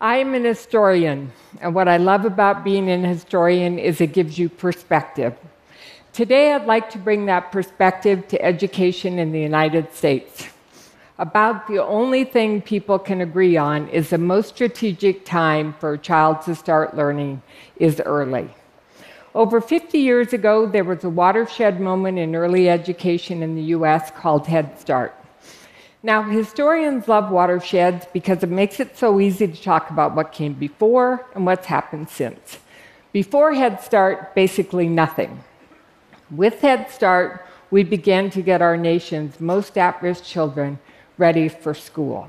I'm an historian, and what I love about being an historian is it gives you perspective. Today, I'd like to bring that perspective to education in the United States. About the only thing people can agree on is the most strategic time for a child to start learning is early. Over 50 years ago, there was a watershed moment in early education in the US called Head Start. Now, historians love watersheds because it makes it so easy to talk about what came before and what's happened since. Before Head Start, basically nothing. With Head Start, we began to get our nation's most at risk children ready for school.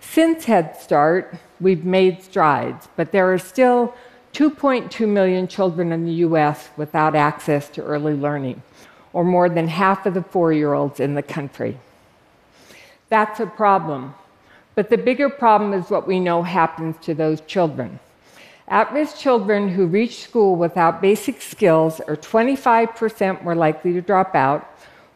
Since Head Start, we've made strides, but there are still 2.2 million children in the US without access to early learning, or more than half of the four year olds in the country. That's a problem. But the bigger problem is what we know happens to those children. At risk children who reach school without basic skills are 25% more likely to drop out,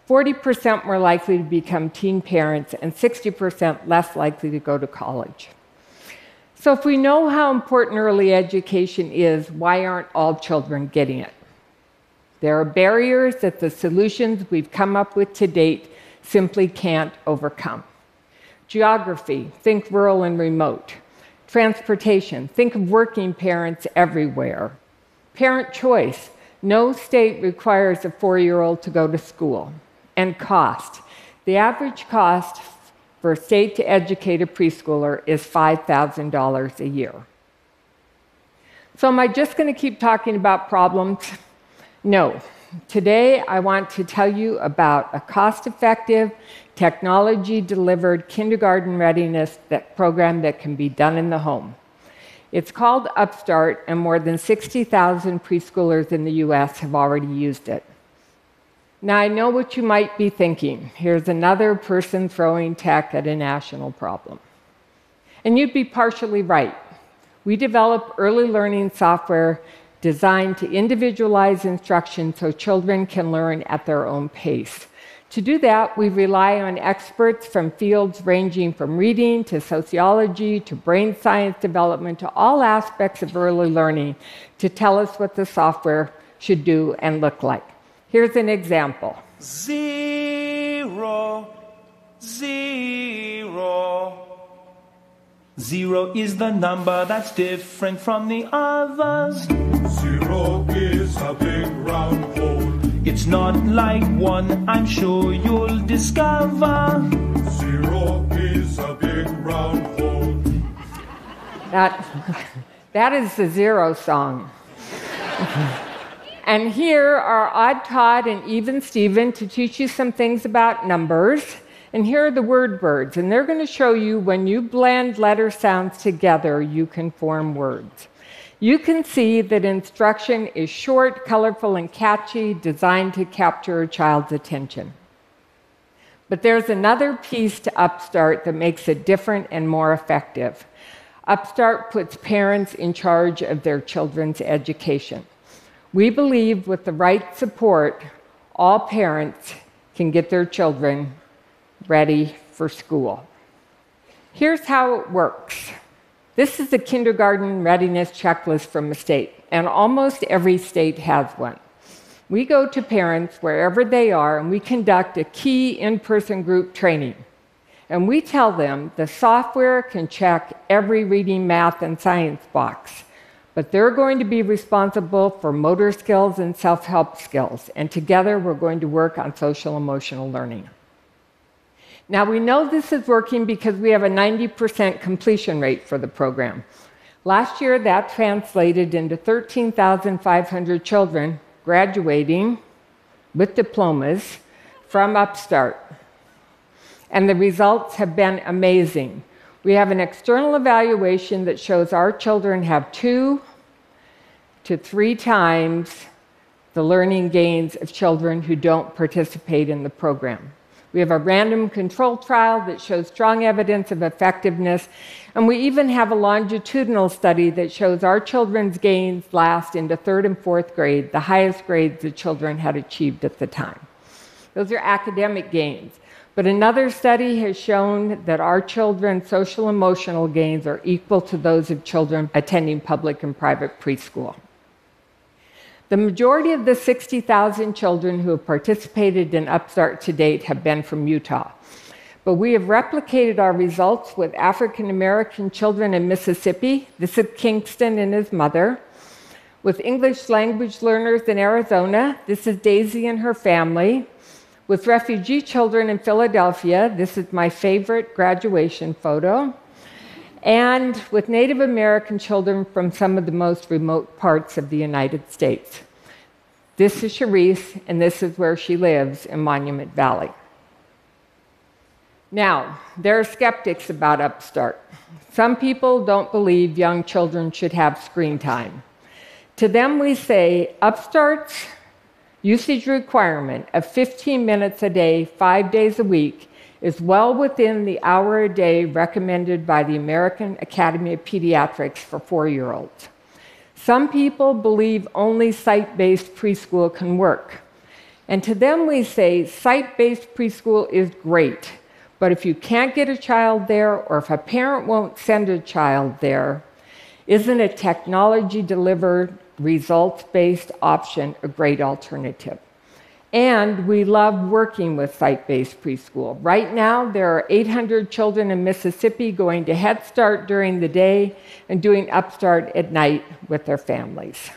40% more likely to become teen parents, and 60% less likely to go to college. So, if we know how important early education is, why aren't all children getting it? There are barriers that the solutions we've come up with to date simply can't overcome. Geography, think rural and remote. Transportation, think of working parents everywhere. Parent choice, no state requires a four year old to go to school. And cost, the average cost for a state to educate a preschooler is $5,000 a year. So, am I just going to keep talking about problems? No. Today, I want to tell you about a cost effective, technology delivered kindergarten readiness that program that can be done in the home. It's called Upstart, and more than 60,000 preschoolers in the US have already used it. Now, I know what you might be thinking. Here's another person throwing tech at a national problem. And you'd be partially right. We develop early learning software designed to individualize instruction so children can learn at their own pace. To do that, we rely on experts from fields ranging from reading to sociology to brain science development to all aspects of early learning to tell us what the software should do and look like. Here's an example Zero, zero. Zero is the number that's different from the others. Zero is a big round hole. It's not like one, I'm sure you'll discover. Zero is a big round hole. That, that is the Zero song. and here are Odd Todd and Even Steven to teach you some things about numbers. And here are the word birds, and they're going to show you when you blend letter sounds together, you can form words. You can see that instruction is short, colorful, and catchy, designed to capture a child's attention. But there's another piece to Upstart that makes it different and more effective. Upstart puts parents in charge of their children's education. We believe with the right support, all parents can get their children ready for school. Here's how it works this is the kindergarten readiness checklist from a state, and almost every state has one. We go to parents wherever they are and we conduct a key in person group training. And we tell them the software can check every reading, math, and science box, but they're going to be responsible for motor skills and self help skills. And together we're going to work on social emotional learning. Now, we know this is working because we have a 90% completion rate for the program. Last year, that translated into 13,500 children graduating with diplomas from Upstart. And the results have been amazing. We have an external evaluation that shows our children have two to three times the learning gains of children who don't participate in the program. We have a random control trial that shows strong evidence of effectiveness. And we even have a longitudinal study that shows our children's gains last into third and fourth grade, the highest grades the children had achieved at the time. Those are academic gains. But another study has shown that our children's social emotional gains are equal to those of children attending public and private preschool. The majority of the 60,000 children who have participated in Upstart to date have been from Utah. But we have replicated our results with African American children in Mississippi. This is Kingston and his mother. With English language learners in Arizona, this is Daisy and her family. With refugee children in Philadelphia, this is my favorite graduation photo. And with Native American children from some of the most remote parts of the United States. This is Cherise, and this is where she lives in Monument Valley. Now, there are skeptics about Upstart. Some people don't believe young children should have screen time. To them, we say Upstart's usage requirement of 15 minutes a day, five days a week, is well within the hour a day recommended by the American Academy of Pediatrics for four year olds. Some people believe only site based preschool can work. And to them, we say site based preschool is great. But if you can't get a child there, or if a parent won't send a child there, isn't a technology delivered, results based option a great alternative? And we love working with site based preschool. Right now, there are 800 children in Mississippi going to Head Start during the day and doing Upstart at night with their families.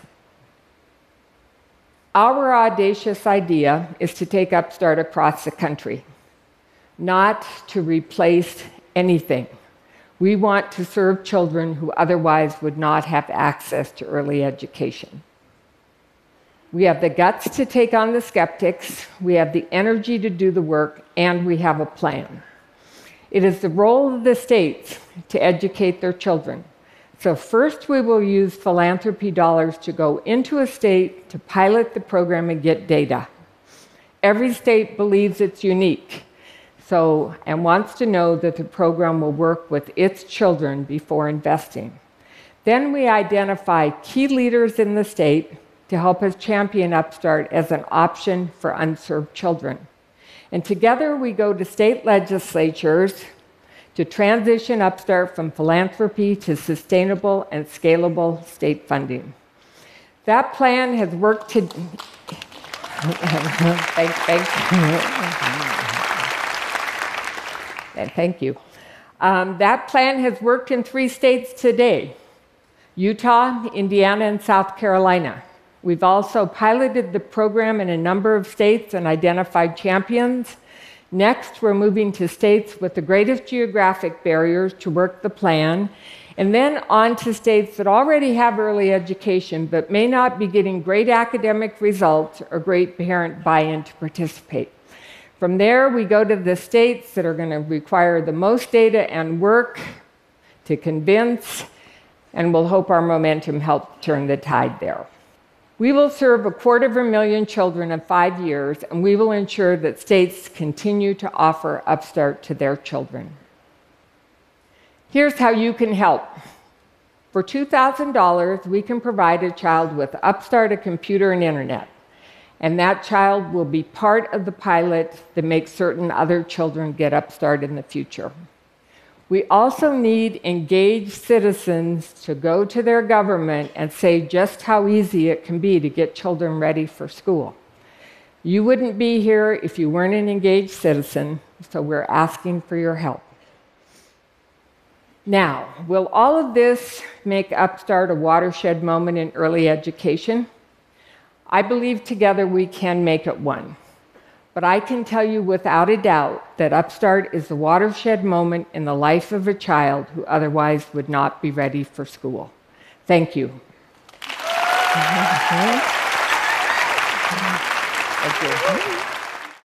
Our audacious idea is to take Upstart across the country not to replace anything. We want to serve children who otherwise would not have access to early education. We have the guts to take on the skeptics, we have the energy to do the work, and we have a plan. It is the role of the states to educate their children. So, first, we will use philanthropy dollars to go into a state to pilot the program and get data. Every state believes it's unique so, and wants to know that the program will work with its children before investing. Then we identify key leaders in the state to help us champion Upstart as an option for unserved children. And together we go to state legislatures to transition Upstart from philanthropy to sustainable and scalable state funding. That plan has worked to. thank, thank thank you. Um, that plan has worked in three states today Utah, Indiana, and South Carolina. We've also piloted the program in a number of states and identified champions. Next, we're moving to states with the greatest geographic barriers to work the plan, and then on to states that already have early education but may not be getting great academic results or great parent buy in to participate. From there, we go to the states that are going to require the most data and work to convince, and we'll hope our momentum helps turn the tide there. We will serve a quarter of a million children in five years, and we will ensure that states continue to offer Upstart to their children. Here's how you can help. For $2,000, we can provide a child with Upstart, a computer, and internet and that child will be part of the pilot that makes certain other children get upstart in the future. We also need engaged citizens to go to their government and say just how easy it can be to get children ready for school. You wouldn't be here if you weren't an engaged citizen, so we're asking for your help. Now, will all of this make Upstart a watershed moment in early education? I believe together we can make it one. But I can tell you without a doubt that Upstart is the watershed moment in the life of a child who otherwise would not be ready for school. Thank you. Thank you.